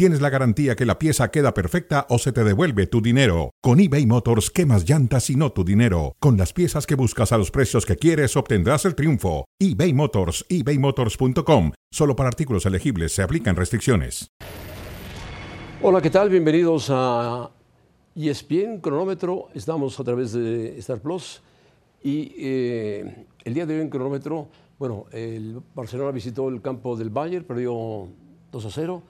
tienes la garantía que la pieza queda perfecta o se te devuelve tu dinero. Con eBay Motors quemas llantas y no tu dinero. Con las piezas que buscas a los precios que quieres obtendrás el triunfo. eBay Motors, ebaymotors.com. Solo para artículos elegibles se aplican restricciones. Hola, ¿qué tal? Bienvenidos a ESPN Cronómetro. Estamos a través de Star Plus y eh, el día de hoy en Cronómetro, bueno, el Barcelona visitó el campo del Bayern, perdió 2 a 0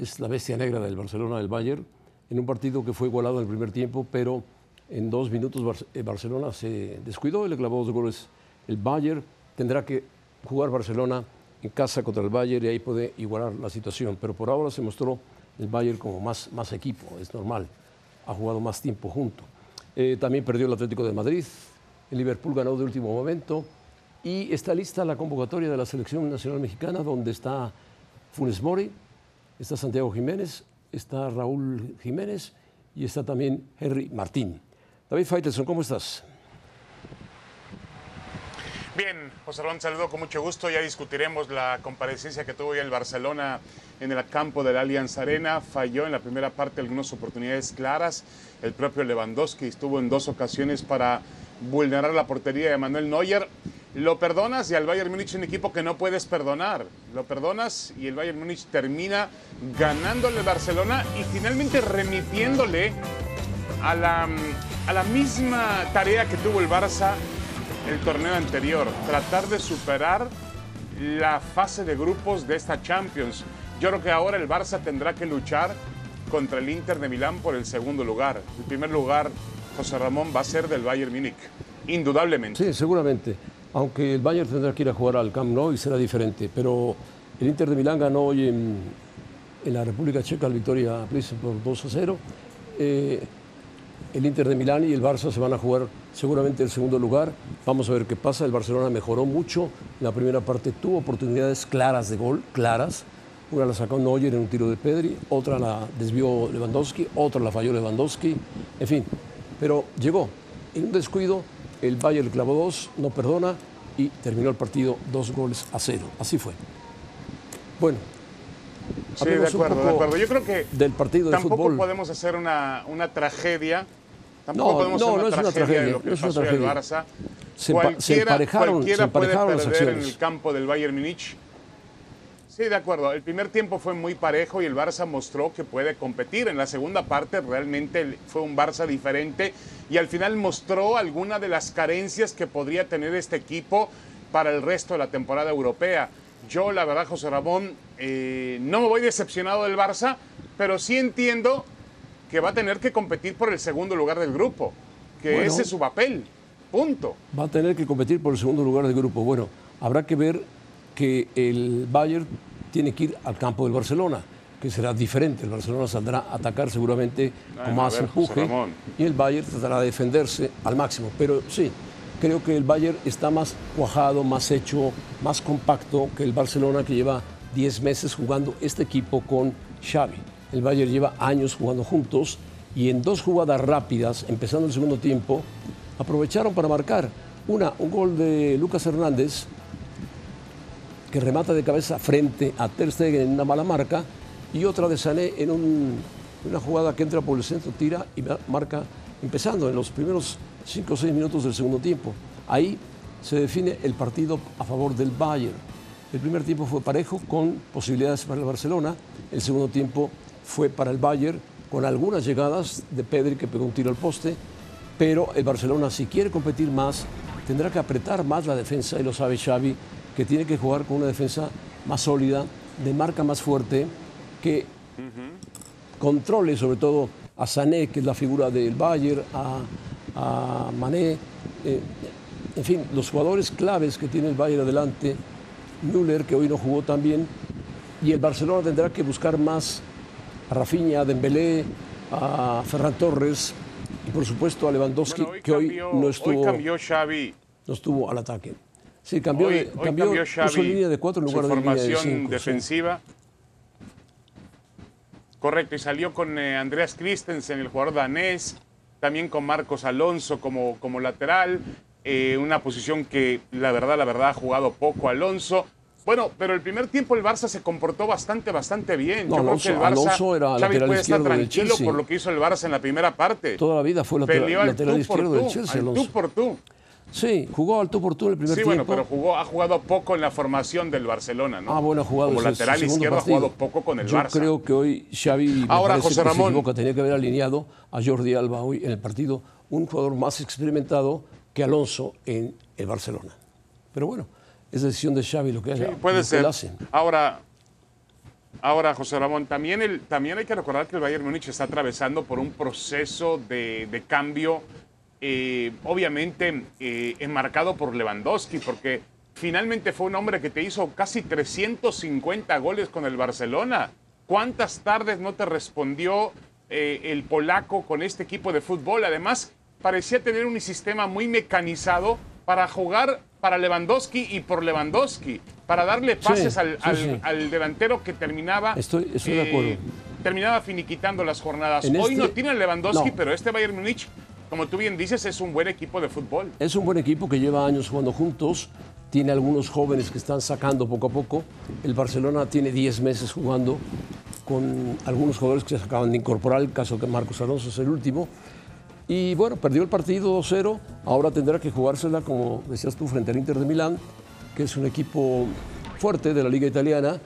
es la bestia negra del Barcelona del Bayern, en un partido que fue igualado en el primer tiempo, pero en dos minutos eh, Barcelona se descuidó y le clavó dos goles. El Bayern tendrá que jugar Barcelona en casa contra el Bayern y ahí puede igualar la situación, pero por ahora se mostró el Bayern como más, más equipo, es normal, ha jugado más tiempo junto. Eh, también perdió el Atlético de Madrid, el Liverpool ganó de último momento y está lista la convocatoria de la selección nacional mexicana donde está Funes Mori, está Santiago Jiménez, está Raúl Jiménez y está también Henry Martín. David Faitelson, ¿cómo estás? Bien, José Ron, saludo con mucho gusto. Ya discutiremos la comparecencia que tuvo hoy el Barcelona en el campo de la Allianz Arena. Falló en la primera parte algunas oportunidades claras. El propio Lewandowski estuvo en dos ocasiones para vulnerar la portería de Manuel Neuer lo perdonas y al Bayern Múnich un equipo que no puedes perdonar. Lo perdonas y el Bayern Múnich termina ganándole Barcelona y finalmente remitiéndole a la, a la misma tarea que tuvo el Barça el torneo anterior, tratar de superar la fase de grupos de esta Champions. Yo creo que ahora el Barça tendrá que luchar contra el Inter de Milán por el segundo lugar. El primer lugar, José Ramón, va a ser del Bayern Múnich, indudablemente. Sí, seguramente aunque el Bayern tendrá que ir a jugar al Camp Nou y será diferente. Pero el Inter de Milán ganó hoy en, la República Checa al Victoria por 2 a 0. Eh, el Inter de Milán y el Barça se van a jugar seguramente el segundo lugar. Vamos a ver qué pasa. El Barcelona mejoró mucho. En la primera parte tuvo oportunidades claras de gol, claras. Una la sacó Neuer en un tiro de Pedri, otra la desvió Lewandowski, otra la falló Lewandowski. En fin, pero llegó. En un descuido el Bayern clavó dos, no perdona y terminó el partido dos goles a cero. Así fue. Bueno. Sí, de acuerdo, de acuerdo. Yo creo que del partido de tampoco podemos hacer una, una tragedia. Tampoco no, podemos no, hacer una no es una tragedia, de lo que no es una tragedia. Barça. Se, cualquiera, se emparejaron, cualquiera se emparejaron puede perder en el campo del Bayern Múnich Sí, de acuerdo. El primer tiempo fue muy parejo y el Barça mostró que puede competir. En la segunda parte realmente fue un Barça diferente y al final mostró alguna de las carencias que podría tener este equipo para el resto de la temporada europea. Yo, la verdad, José Ramón, eh, no me voy decepcionado del Barça, pero sí entiendo que va a tener que competir por el segundo lugar del grupo, que ese es su papel. Punto. Va a tener que competir por el segundo lugar del grupo. Bueno, habrá que ver que el Bayern tiene que ir al campo del Barcelona, que será diferente. El Barcelona saldrá a atacar seguramente con más empuje y el Bayern tratará de defenderse al máximo. Pero sí, creo que el Bayern está más cuajado, más hecho, más compacto que el Barcelona que lleva 10 meses jugando este equipo con Xavi. El Bayern lleva años jugando juntos y en dos jugadas rápidas, empezando el segundo tiempo, aprovecharon para marcar. Una, un gol de Lucas Hernández, que remata de cabeza frente a Ter en una mala marca y otra de Sané en una jugada que entra por el centro, tira y marca empezando en los primeros 5 o 6 minutos del segundo tiempo. Ahí se define el partido a favor del Bayern. El primer tiempo fue parejo con posibilidades para el Barcelona, el segundo tiempo fue para el Bayern con algunas llegadas de Pedri que pegó un tiro al poste, pero el Barcelona si quiere competir más tendrá que apretar más la defensa y lo sabe Xavi que tiene que jugar con una defensa más sólida, de marca más fuerte, que controle sobre todo a Sané, que es la figura del Bayern, a, Mané, eh, en fin, los jugadores claves que tiene el Bayern adelante, Müller, que hoy no jugó tan bien, y el Barcelona tendrá que buscar más a Rafinha, a Dembélé, a Ferran Torres y por supuesto a Lewandowski, que hoy no estuvo, hoy cambió Xavi. no estuvo al ataque. Sí, cambió, Hoy- cambió, cambió Xavi línea de cuatro en su lugar de formación cinco. sí. defensiva. Correcto, y salió con eh, Andreas Christensen, el jugador danés, también con Marcos Alonso como, como lateral, eh, una posición que la verdad, la verdad ha jugado poco Alonso. Bueno, pero el primer tiempo el Barça se comportó bastante, bastante bien. No, Yo Alonso- creo que el Barça, Alonso era Xavi puede estar izquierdo tranquilo por lo que hizo el Barça en la primera parte. Toda la vida fue lateral, Peleó al lateral tú por izquierdo del tú, Chelsea, al Alonso. tú por tú. Sí, jugó al tú por tú en el primer Sí, tiempo. bueno, pero jugó, ha jugado poco en la formación del Barcelona, ¿no? Ah, bueno, ha jugado Como lateral izquierdo partido. ha jugado poco con el Yo Barça. creo que hoy Xavi Ahora, José que se Ramón. equivoca, tenía que haber alineado a Jordi Alba hoy en el partido, un jugador más experimentado que Alonso en el Barcelona. Pero bueno, es decisión de Xavi lo que haga. Puede lo que ser. hace. Ahora, ahora, José Ramón, también, el, también hay que recordar que el Bayern Múnich está atravesando por un proceso de, de cambio, eh, obviamente eh, enmarcado por Lewandowski, porque finalmente fue un hombre que te hizo casi 350 goles con el Barcelona. ¿Cuántas tardes no te respondió eh, el polaco con este equipo de fútbol? Además, parecía tener un sistema muy mecanizado para jugar para Lewandowski y por Lewandowski, para darle pases Sí, al, sí, al- sí. al delantero que terminaba. eh, Estoy- estoy de acuerdo. Terminaba finiquitando las jornadas. En Hoy este- no tiene a Lewandowski, no. pero este Bayern Múnich, como tú bien dices, es un buen equipo de fútbol. Es un buen equipo que lleva años jugando juntos. Tiene algunos jóvenes que están sacando poco a poco. El Barcelona tiene 10 meses jugando con algunos jugadores que se acaban de incorporar. El caso que Marcos Alonso es el último. Y bueno, perdió el partido 2-0. Ahora tendrá que jugársela, como decías tú, frente al Inter de Milán, que es un equipo fuerte de la Liga Italiana.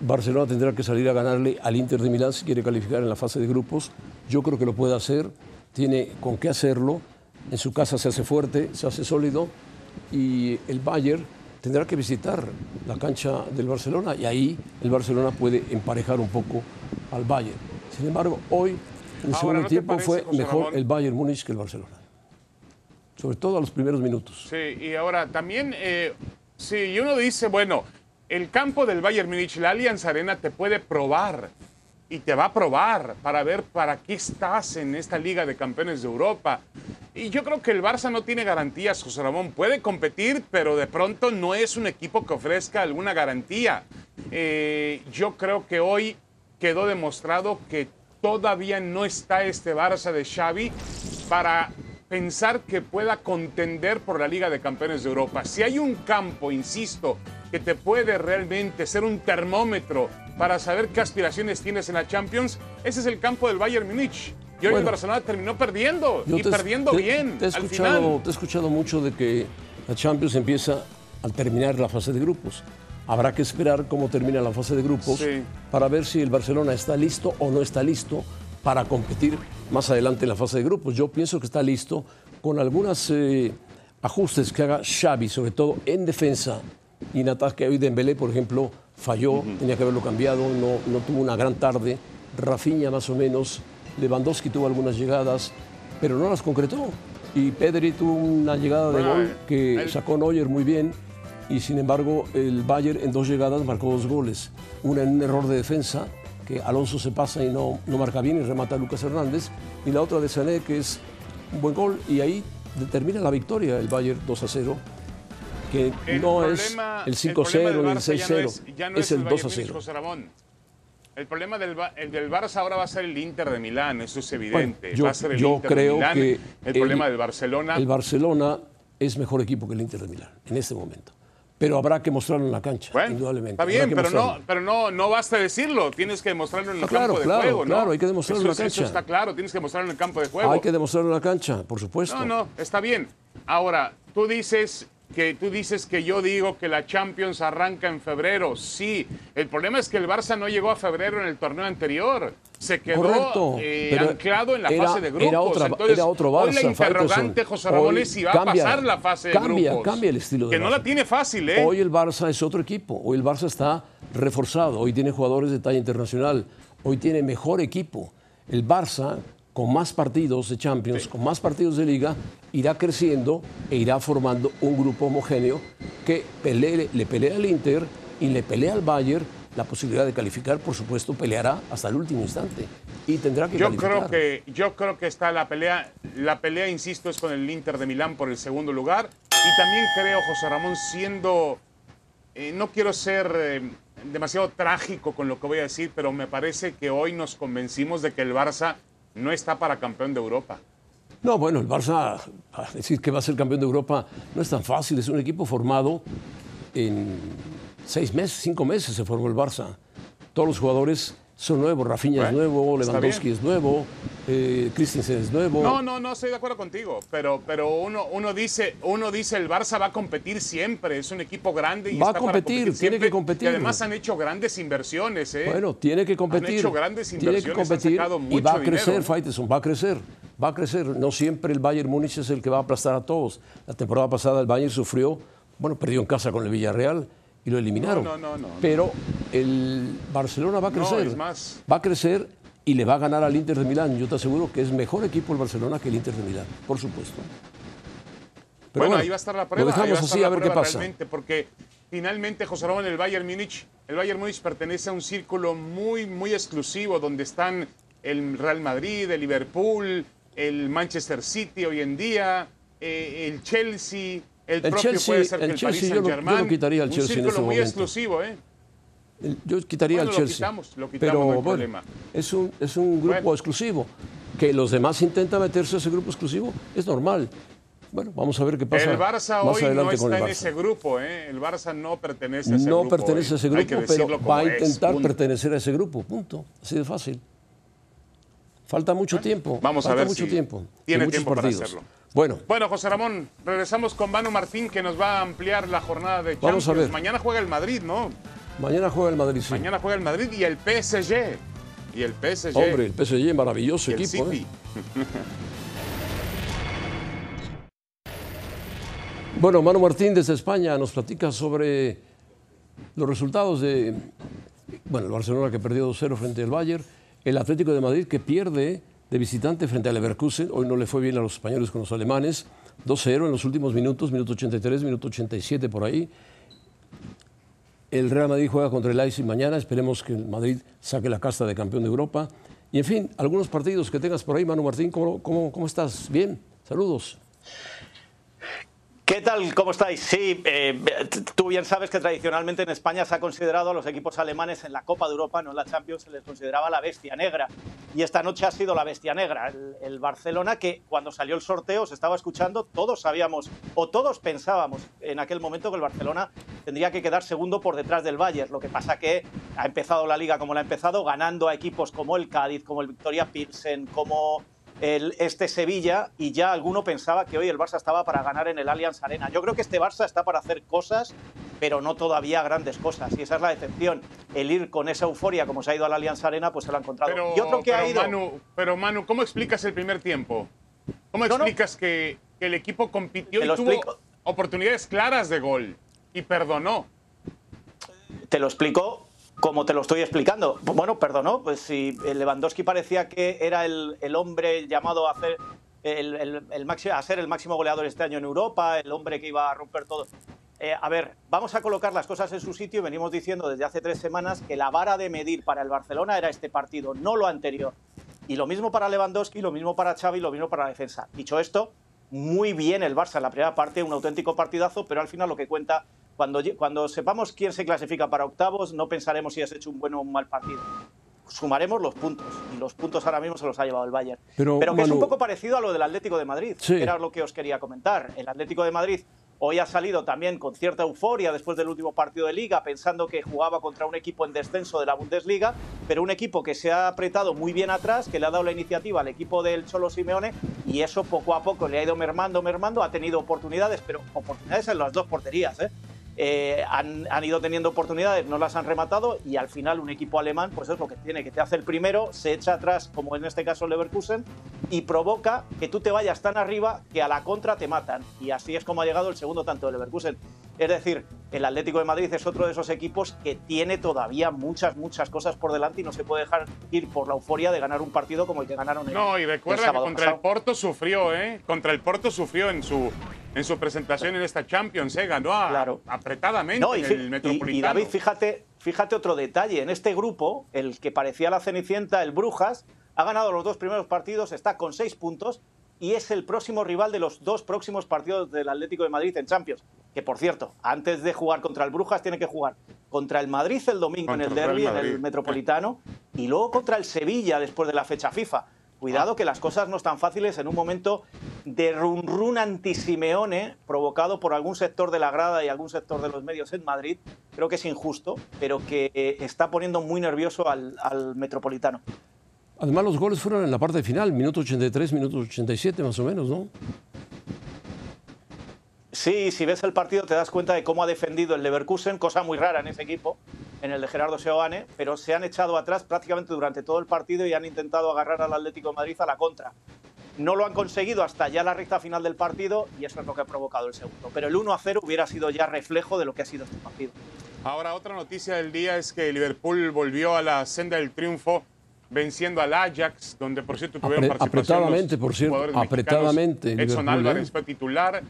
Barcelona tendrá que salir a ganarle al Inter de Milán si quiere calificar en la fase de grupos. Yo creo que lo puede hacer, tiene con qué hacerlo. En su casa se hace fuerte, se hace sólido y el Bayern tendrá que visitar la cancha del Barcelona y ahí el Barcelona puede emparejar un poco al Bayern. Sin embargo, hoy en el Ahora, segundo ¿no te tiempo parece, fue José mejor Ramón? el Bayern Múnich que el Barcelona. Sobre todo a los primeros minutos. Sí, y ahora también, eh, sí, y uno dice, bueno, el campo del Bayern Múnich, la Allianz Arena, te puede probar y te va a probar para ver para qué estás en esta Liga de Campeones de Europa. Y yo creo que el Barça no tiene garantías, José Ramón. Puede competir, pero de pronto no es un equipo que ofrezca alguna garantía. Eh, yo creo que hoy quedó demostrado que todavía no está este Barça de Xavi para pensar que pueda contender por la Liga de Campeones de Europa. Si hay un campo, insisto, que te puede realmente ser un termómetro para saber qué aspiraciones tienes en la Champions, ese es el campo del Bayern Múnich. Y hoy el Bueno. Barcelona terminó perdiendo y te- perdiendo te- bien Te he, al escuchado, final. te he escuchado mucho de que la Champions empieza al terminar la fase de grupos. Habrá que esperar cómo termina la fase de grupos Sí. para ver si el Barcelona está listo o no está listo para competir más adelante en la fase de grupos. Yo pienso que está listo con algunos ajustes que haga Xavi, sobre todo en defensa y en ataque. Hoy Dembélé, por ejemplo, falló, tenía que haberlo cambiado, no, no tuvo una gran tarde. Rafinha más o menos, Lewandowski tuvo algunas llegadas, pero no las concretó. Y Pedri tuvo una llegada de gol que el- sacó Neuer muy bien y sin embargo el Bayern en dos llegadas marcó dos goles. Una en un error de defensa, que Alonso se pasa y no, no marca bien y remata a Lucas Hernández, y la otra de Sané, que es un buen gol, y ahí determina la victoria el Bayern 2 a 0, que El no problema- es el problema 5-0 del ni el ya 6-0, no es, no es el Bayern 2 a Múnich, 0. José Ramón. El problema del, el del Barça ahora va a ser el Inter de Milán, eso es evidente. Bueno, yo- va a ser el yo Inter de creo Milán. que el, el- problema del Barcelona. El Barcelona es mejor equipo que el Inter de Milán en este momento. Pero habrá que mostrarlo en la cancha, Bueno, indudablemente. está bien, pero no, mostrarlo. pero no, no basta decirlo. Tienes que demostrarlo en el Ah, claro, campo de claro, juego, ¿no? claro, hay que demostrarlo en la es- Eso cancha. está claro, tienes que demostrarlo en el campo de juego. Hay que demostrarlo en la cancha, por supuesto. No, no, está bien. Ahora, tú dices que tú dices que yo digo que la Champions arranca en febrero. Sí, el problema es que el Barça no llegó a febrero en el torneo anterior. Se quedó eh, anclado en la era- fase de grupos. era otra- Entonces, era otro hoy la Barça, interrogante. José Ramón, es si va cambia- a pasar la fase de cambia- grupos. cambia el estilo Que del no la Barça. tiene fácil, ¿eh? Hoy el Barça es otro equipo. Hoy el Barça está reforzado. Hoy tiene jugadores de talla internacional. Hoy tiene mejor equipo. El Barça, con más partidos de Champions, con más partidos de Liga, irá creciendo e irá formando un grupo homogéneo que pelee- le pelea al Inter y le pelea al Bayern la posibilidad de calificar, por supuesto, peleará hasta el último instante y tendrá que Yo calificar. creo que yo creo que está la pelea, la pelea, insisto, es con el Inter de Milán por el segundo lugar. Y también creo, José Ramón, siendo, eh, no quiero ser eh, demasiado trágico con lo que voy a decir, pero me parece que hoy nos convencimos de que el Barça no está para campeón de Europa. No, bueno, el Barça, decir que va a ser campeón de Europa no es tan fácil. Es un equipo formado en seis meses, cinco meses se formó el Barça. Todos los jugadores son nuevos. Rafinha es nuevo, Lewandowski es nuevo, eh, Christensen es nuevo. No, no, no estoy de acuerdo contigo. Pero, pero uno, uno, dice, uno dice el Barça va a competir siempre. Es un equipo grande y va está a competir, tiene que competir. Y además han hecho grandes inversiones. ¿eh? Bueno, tiene que competir. Han hecho grandes inversiones. Tiene que competir y va a crecer, Faiteson, va a crecer. Va a crecer. No siempre el Bayern Múnich es el que va a aplastar a todos. La temporada pasada el Bayern sufrió, bueno, perdió en casa con el Villarreal y lo eliminaron. No, no, no, Pero el Barcelona va a crecer. más. Va a crecer y le va a ganar al Inter de Milán. Yo te aseguro que es mejor equipo el Barcelona que el Inter de Milán, por supuesto. Pero bueno, ahí va a estar la prueba. Lo dejamos así a ver qué pasa. Porque finalmente, José Ramón, el Bayern Múnich, el Bayern Múnich pertenece a un círculo muy, muy exclusivo donde están el Real Madrid, el Liverpool, el Manchester City hoy en día, eh, el Chelsea, el, propio Chelsea, puede ser el, el Paris Chelsea, Germain. Yo, yo quitaría al Chelsea en ese muy momento. exclusivo, ¿eh? Yo quitaría Bueno, al lo Chelsea. quitamos, lo quitamos, pero no hay bueno, problema. es un, es un grupo Bueno. exclusivo. Que los demás intentan meterse a ese grupo exclusivo es normal. Bueno, vamos a ver qué pasa El Barça más hoy adelante no está el en ese grupo, ¿eh? El Barça no pertenece a ese no grupo. pertenece a ese grupo, pero va a es, intentar punto. pertenecer a ese grupo. Punto. Así de fácil. Falta mucho tiempo. vamos a falta ver mucho si tiempo. tiene muchos tiempo para partidos. hacerlo. Bueno, Bueno, José Ramón, regresamos con Manu Martín que nos va a ampliar la jornada de Champions. Vamos a ver. Mañana juega el Madrid, ¿no? mañana juega el Madrid. sí. Mañana juega el Madrid y el PSG. Y el PSG. Hombre, el PSG, maravilloso y el equipo. City. ¿eh? Bueno, Manu Martín desde España nos platica sobre los resultados de, bueno, el Barcelona que perdió 2-0 frente al Bayern, el Atlético de Madrid que pierde de visitante frente al Leverkusen, hoy no le fue bien a los españoles con los alemanes, 2-0 en los últimos minutos, minuto 83, minuto 87 por ahí. El Real Madrid juega contra el Leipzig mañana, esperemos que el Madrid saque la casta de campeón de Europa. Y en fin, algunos partidos que tengas por ahí, Manu Martín, ¿cómo, cómo, cómo estás? Bien, saludos. ¿Qué tal? ¿Cómo estáis? Sí, eh, tú bien sabes que tradicionalmente en España se ha considerado a los equipos alemanes en la Copa de Europa, no en la Champions, se les consideraba la bestia negra. Y esta noche ha sido la bestia negra. El, el Barcelona, que cuando salió el sorteo se estaba escuchando, todos sabíamos, o todos pensábamos en aquel momento que el Barcelona tendría que quedar segundo por detrás del Bayern. Lo que pasa que ha empezado la liga como la ha empezado, ganando a equipos como el Cádiz, como el Victoria Pilsen, como el, este Sevilla y ya alguno pensaba que hoy el Barça estaba para ganar en el Allianz Arena. Yo creo que este Barça está para hacer cosas, pero no todavía grandes cosas. Y esa es la decepción. El ir con esa euforia como se ha ido al Allianz Arena, pues se lo ha encontrado. Pero, y otro que pero, ha ido... Manu, pero Manu, ¿cómo explicas el primer tiempo? ¿Cómo No, no. explicas Que, que el equipo compitió y tuvo explico. oportunidades claras de gol y perdonó? Te lo explico como te lo estoy explicando. Bueno, perdonó, pues si Lewandowski parecía que era el, el hombre llamado a hacer el, el- máximo, a ser el máximo goleador este año en Europa, el hombre que iba a romper todo. Eh, a ver, vamos a colocar las cosas en su sitio. Venimos diciendo desde hace tres semanas que la vara de medir para el Barcelona era este partido, no lo anterior. Y lo mismo para Lewandowski, lo mismo para Xavi, lo mismo para la defensa. Dicho esto, muy bien el Barça en la primera parte, un auténtico partidazo, pero al final lo que cuenta, cuando, cuando sepamos quién se clasifica para octavos, no pensaremos si has hecho un buen o un mal partido. Sumaremos los puntos, y los puntos ahora mismo se los ha llevado el Bayern. Pero, que es un Manu- poco parecido a lo del Atlético de Madrid, Sí. que era lo que os quería comentar. El Atlético de Madrid hoy ha salido también con cierta euforia después del último partido de liga, pensando que jugaba contra un equipo en descenso de la Bundesliga, pero un equipo que se ha apretado muy bien atrás, que le ha dado la iniciativa al equipo del Cholo Simeone y eso poco a poco le ha ido mermando, mermando, ha tenido oportunidades, pero oportunidades en las dos porterías, ¿eh? Eh, han, ido teniendo oportunidades, no las han rematado y al final un equipo alemán pues es lo que tiene, que te hace el primero, se echa atrás como en este caso Leverkusen y provoca que tú te vayas tan arriba que a la contra te matan y así es como ha llegado el segundo tanto de Leverkusen. Es decir, el Atlético de Madrid es otro de esos equipos que tiene todavía muchas, muchas cosas por delante y no se puede dejar ir por la euforia de ganar un partido como el que ganaron el, No, y el recuerda que contra pasado. el Porto sufrió, ¿eh? Contra el Porto sufrió en su, en su presentación en esta Champions, ¿eh? Ganó a- Claro. apretadamente No, y, en el y- Metropolitano. y David, fíjate, fíjate otro detalle. En este grupo, el que parecía la Cenicienta, el Brujas, ha ganado los dos primeros partidos, está con seis puntos, y es el próximo rival de los dos próximos partidos del Atlético de Madrid en Champions. Que por cierto, antes de jugar contra el Brujas, tiene que jugar contra el Madrid el domingo en el derby, en el Metropolitano, y luego contra el Sevilla después de la fecha FIFA. Cuidado que las cosas no están fáciles en un momento de run run anti-Simeone provocado por algún sector de la grada y algún sector de los medios en Madrid. Creo que es injusto, pero que eh, está poniendo muy nervioso al, al Metropolitano. Además, los goles fueron en la parte final, minuto 83, minuto 87 más o menos, ¿no? Sí, si ves el partido te das cuenta de cómo ha defendido el Leverkusen, cosa muy rara en ese equipo, en el de Gerardo Seoane, pero se han echado atrás prácticamente durante todo el partido y han intentado agarrar al Atlético de Madrid a la contra. No lo han conseguido hasta ya la recta final del partido y eso es lo que ha provocado el segundo. Pero el 1 a 0 hubiera sido ya reflejo de lo que ha sido este partido. Ahora, otra noticia del día es que Liverpool volvió a la senda del triunfo venciendo al Ajax, donde por cierto tuvieron Apre participación apretadamente, los por cierto, jugadores apretadamente. Edson Liverpool, Álvarez ¿eh? fue titular,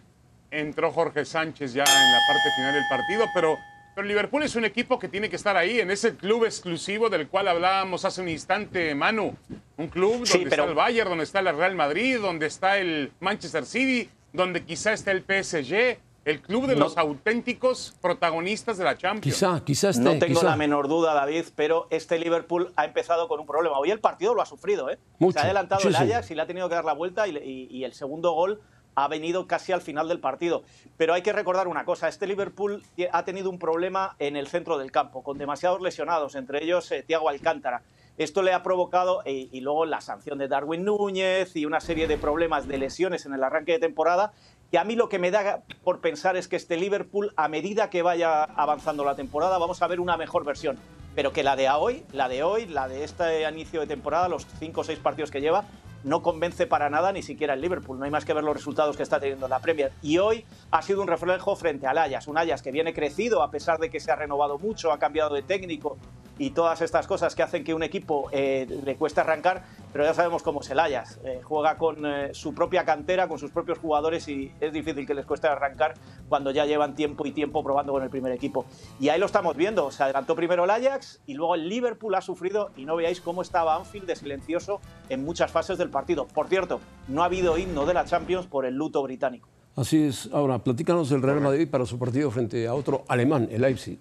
entró Jorge Sánchez ya en la parte final del partido, pero, pero Liverpool es un equipo que tiene que estar ahí, en ese club exclusivo del cual hablábamos hace un instante, Manu. Un club donde Sí, pero- está el Bayern, donde está el Real Madrid, donde está el Manchester City, donde quizá está el PSG, el club de No. los auténticos protagonistas de la Champions. Quizá, quizá esté. No tengo quizá. la menor duda, David, pero este Liverpool ha empezado con un problema. Hoy el partido lo ha sufrido, ¿eh? Mucho, Se ha adelantado sí, el sí. Ajax y le ha tenido que dar la vuelta y, y- y el segundo gol ha venido casi al final del partido. Pero hay que recordar una cosa, este Liverpool ha tenido un problema en el centro del campo, con demasiados lesionados, entre ellos eh, Thiago Alcántara. Esto le ha provocado, eh, y luego la sanción de Darwin Núñez y una serie de problemas de lesiones en el arranque de temporada, que a mí lo que me da por pensar es que este Liverpool, a medida que vaya avanzando la temporada, vamos a ver una mejor versión. Pero que la de hoy, la de hoy, la de este inicio de temporada, los cinco o seis partidos que lleva, no convence para nada ni siquiera el Liverpool. No hay más que ver los resultados que está teniendo la Premier. Y hoy ha sido un reflejo frente al Ajax. Un Ajax que viene crecido a pesar de que se ha renovado mucho, ha cambiado de técnico y todas estas cosas que hacen que un equipo eh, le cueste arrancar, pero ya sabemos cómo es el Ajax. Eh, juega con eh, su propia cantera, con sus propios jugadores y es difícil que les cueste arrancar cuando ya llevan tiempo y tiempo probando con el primer equipo. Y ahí lo estamos viendo. Se adelantó primero el Ajax y luego el Liverpool ha sufrido y no veáis cómo estaba Anfield de silencioso en muchas fases del partido. Por cierto, no ha habido himno de la Champions por el luto británico. Así es. Ahora, platícanos del Real Madrid para su partido frente a otro alemán, el Leipzig.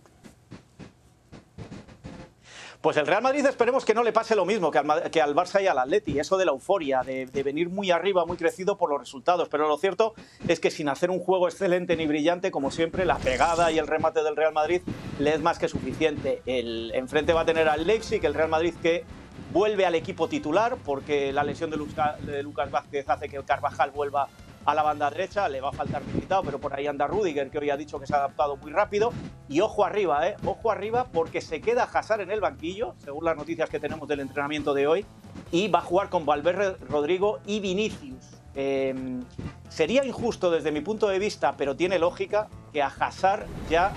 Pues el Real Madrid esperemos que no le pase lo mismo que al, que al Barça y al Atleti, eso de la euforia, de, venir muy arriba, muy crecido por los resultados. Pero lo cierto es que sin hacer un juego excelente ni brillante, como siempre, la pegada y el remate del Real Madrid le es más que suficiente. El enfrente va a tener al Leipzig, el Real Madrid que vuelve al equipo titular, porque la lesión de, Luca- de Lucas Vázquez hace que el Carvajal vuelva a la banda derecha, le va a faltar militado, pero por ahí anda Rudiger, que hoy ha dicho que se ha adaptado muy rápido. Y ojo arriba, ¿eh? Ojo arriba, porque se queda Hazard en el banquillo, según las noticias que tenemos del entrenamiento de hoy, y va a jugar con Valverde, Rodrigo y Vinicius. Eh, sería injusto desde mi punto de vista, pero tiene lógica que a Hazard ya,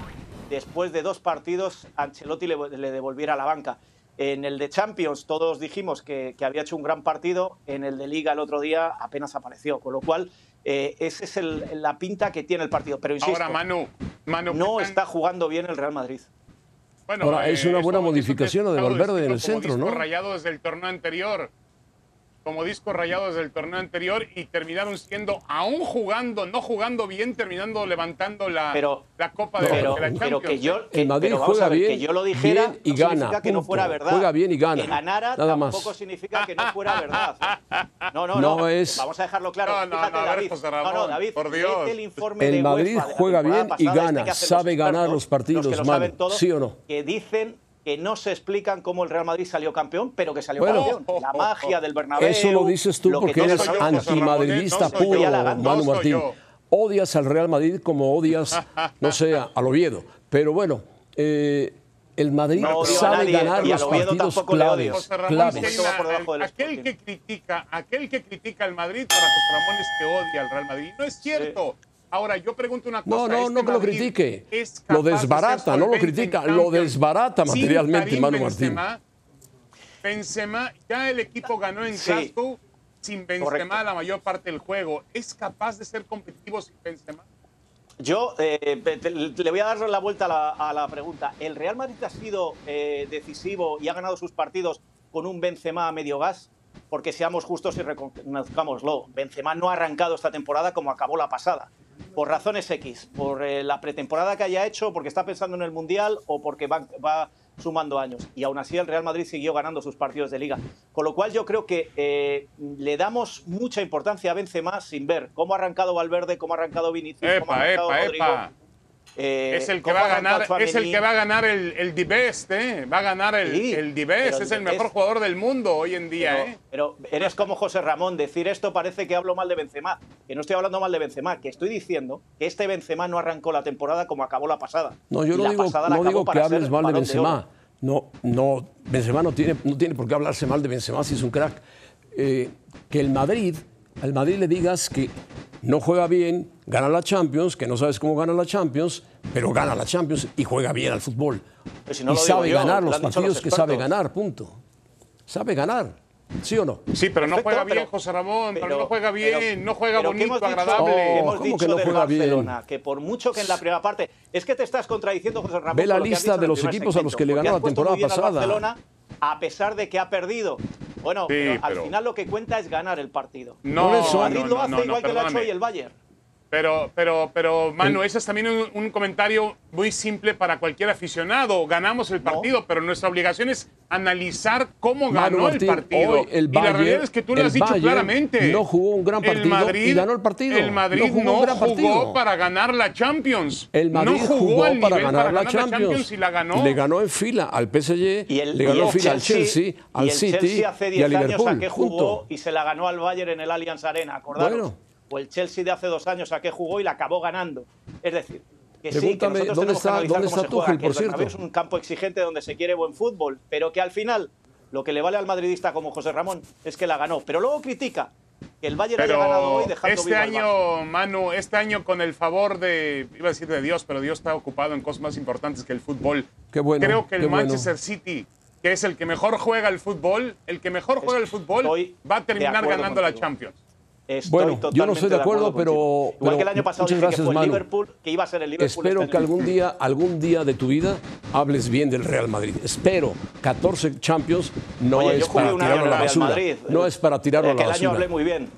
después de dos partidos, Ancelotti le, devolviera la banca. En el de Champions todos dijimos que, que había hecho un gran partido, en el de Liga el otro día apenas apareció, con lo cual eh, esa es el- la pinta que tiene el partido. Pero insisto, Ahora, Manu, Manu, no ¿qué tan- está jugando bien el Real Madrid. Bueno, Ahora, es una eso- buena modificación lo de Valverde en el centro, ¿no? rayado desde el torneo anterior. Como disco rayado desde el torneo anterior y terminaron siendo, aún jugando, no jugando bien, terminando levantando la, Pero- la Copa de, Pero, de la pero Champions. que yo, que- El Madrid pero vamos juega a ver, bien, que yo lo dijera bien y no gana, significa que no fuera verdad. Juega bien y gana. Que ganara Nada más. tampoco significa que no fuera verdad. No, no, No no. es- Vamos a dejarlo claro. No, no, Fíjate, no, a ver, David. José no, no, Ramón, David. por Dios. el informe El de Madrid juega bien y este gana, sabe ganar los partidos, los que lo Manu, saben todo, ¿sí o no? Que dicen que no se explican cómo el Real Madrid salió campeón, pero que salió Bueno. campeón. La magia del Bernabéu. Eso lo dices tú lo que porque eres antimadridista No puro, yo. Manu Martín. yo. Odias al Real Madrid como odias, no sé, al Oviedo. Pero bueno, eh, el Madrid No sabe nadie, ganar los partidos claves. Claves. una- aquel que critica, aquel que critica al Madrid para José Ramón es que odia al Real Madrid. No es cierto. Ahora, yo pregunto una cosa. No, no, ¿este no que lo critique. es Lo desbarata, no lo critica, lo desbarata materialmente, Manu Martín. Benzema? Ya el equipo ganó en Sí. Glasgow sin Benzema Correcto. la mayor parte del juego. ¿Es capaz de ser competitivo sin Benzema? Yo eh, te- le voy a dar la vuelta a la, a la pregunta. ¿El Real Madrid ha sido eh, decisivo y ha ganado sus partidos con un Benzema a medio gas? Porque seamos justos y reconozcámoslo, Benzema no ha arrancado esta temporada como acabó la pasada. Por razones X, por eh, la pretemporada que haya hecho, porque está pensando en el Mundial o porque va, sumando años. Y aún así el Real Madrid siguió ganando sus partidos de liga. Con lo cual yo creo que eh, le damos mucha importancia a Benzema sin ver cómo ha arrancado Valverde, cómo ha arrancado Vinicius, cómo ha arrancado Rodrigo. Eh, es el que va a ganar, es el que va a ganar el, ¿eh? Va a ganar el, el D-Best, es el mejor jugador del mundo hoy en día, pero, ¿eh? Pero eres como José Ramón, decir esto parece que hablo mal de Benzema, que no estoy hablando mal de Benzema, que estoy diciendo que este Benzema no arrancó la temporada como acabó la pasada. No, yo no digo, no digo que hables mal de Benzema. no, no, Benzema no tiene, no tiene por qué hablarse mal de Benzema si es un crack. Eh, que el Madrid, al Madrid le digas que no juega bien, gana la Champions, que no sabes cómo gana la Champions, pero gana la Champions y juega bien al fútbol. y sabe ganar los partidos que sabe ganar, punto. Sabe ganar. ¿Sí o no? Sí, pero no juega bien, José Ramón, pero, no juega bien, no juega bonito, agradable. hemos dicho que no juega Barcelona, bien? que por mucho que en la primera parte... Es que te estás contradiciendo, José Ramón. Ve la lista de los equipos a los que le ganó la temporada pasada. A pesar de que ha perdido. Bueno, al final lo que cuenta es ganar el partido. No, Madrid lo hace igual que lo ha hecho hoy el Bayern. Pero, pero, pero, Manu, ese es también un, comentario muy simple para cualquier aficionado. Ganamos el partido, pero nuestra obligación es analizar cómo ganó el partido. el y la realidad es que tú lo has dicho claramente. No jugó un gran partido Madrid, y ganó el partido. El Madrid no jugó, para ganar la Champions. El Madrid no jugó, para ganar, la, Champions. y la ganó. Le ganó en fila al PSG, y el, le ganó en fila al Chelsea, al y City Chelsea hace 10 años a que jugó y se la ganó al Bayern en el Allianz Arena, ¿acordaros? Bueno o el Chelsea de hace dos años a qué jugó y la acabó ganando. Es decir, que sí, que nosotros ¿dónde está, ¿dónde está Tuchel, por cierto? Es un campo exigente donde se quiere buen fútbol, pero que al final lo que le vale al madridista como José Ramón es que la ganó. Pero luego critica que el Bayern haya ganado hoy dejando este año, Manu, este año con el favor de, iba a decir de Dios, pero Dios está ocupado en cosas más importantes que el fútbol. Qué bueno, Creo que el Manchester City, que es el que mejor juega el fútbol, el que mejor juega el fútbol, va a terminar ganando la Champions bueno, yo no estoy de acuerdo, pero, Igual que el año pasado dije que fue el Liverpool, que iba a ser el Liverpool. Espero este que algún día, algún día de tu vida hables bien del Real Madrid. Espero. 14 Champions no es para tirarlo a la basura. Madrid. No es para tirarlo a la basura. el año hablé muy bien.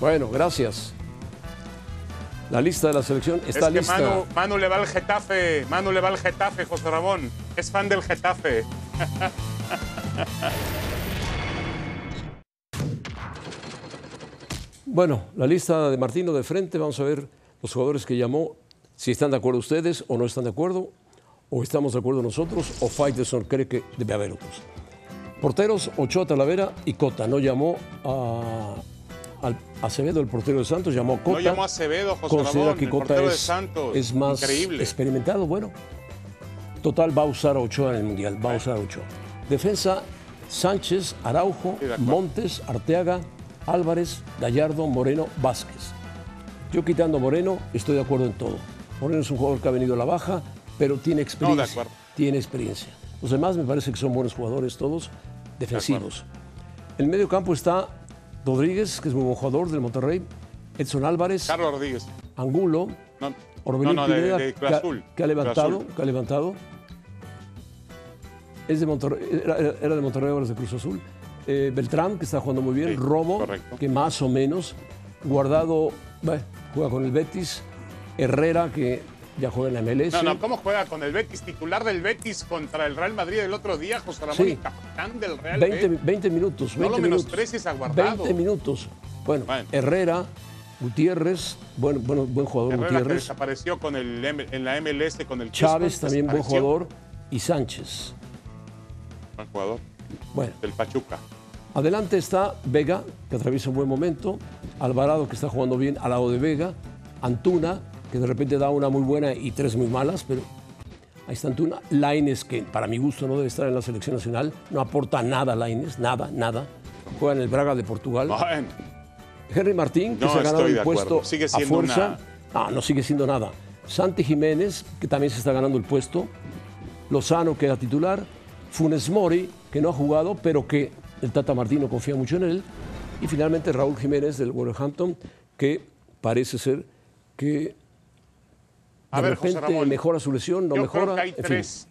Bueno, gracias. La lista de la selección está es que lista. Manu, Manu le va al Getafe, Manu le va al Getafe, José Ramón. Es fan del Getafe. Bueno, la lista de Martino de frente, vamos a ver los jugadores que llamó, si están de acuerdo ustedes o no están de acuerdo, o estamos de acuerdo nosotros, o Faitelson cree que debe haber otros. Porteros, Ochoa, Talavera y Cota. No llamó a, Acevedo, el portero de Santos, llamó a Cota. No llamó a Acevedo, José Considera que Cota es, es, más experimentado. Bueno, total va a usar a Ochoa en el Mundial, va a usar a Ochoa. Defensa, Sánchez, Araujo, Montes, Arteaga, Álvarez, Gallardo, Moreno, Vázquez. Yo quitando Moreno, estoy de acuerdo en todo. Moreno es un jugador que ha venido a la baja, pero tiene experiencia. tiene experiencia. Los demás me parece que son buenos jugadores todos, defensivos. en medio campo está Rodríguez, que es muy buen jugador del Monterrey, Edson Álvarez, Carlos Rodríguez, Angulo, no, Orbelín Pineda, que, ha levantado, que ha levantado. Es de Monterrey, era, era de Monterrey, ahora es de Cruz Azul. Eh, Beltrán, que está jugando muy bien, Romo, que más o menos, Guardado, juega con el Betis, Herrera, que ya juega en la MLS. No, no, ¿cómo juega con el Betis? Titular del Betis contra el Real Madrid el otro día, José Ramón, y capitán del Real 20, 20 minutos, 20 no lo menosprecies a Guardado. 20 minutos. Bueno, Herrera, Gutiérrez, buen, buen jugador Herrera Gutiérrez. Que desapareció con el, en la MLS con el Chávez, también buen jugador, y Sánchez. Buen jugador. Bueno. Del Pachuca. Adelante está Vega, que atraviesa un buen momento, Alvarado, que está jugando bien al lado de Vega, Antuna, que de repente da una muy buena y tres muy malas, pero ahí está Antuna. Laines, que para mi gusto no debe estar en la selección nacional, no aporta nada Laines, nada, nada. Juega en el Braga de Portugal. Henry Martín, que se ha ganado el puesto sigue a fuerza. No, no sigue siendo nada. Santi Jiménez, que también se está ganando el puesto. Lozano, que era titular. Funes Mori, que no ha jugado, pero que el Tata Martino confía mucho en él. Y finalmente Raúl Jiménez del Wolverhampton, que parece ser que de repente mejora su lesión, no yo mejora. Creo que hay tres,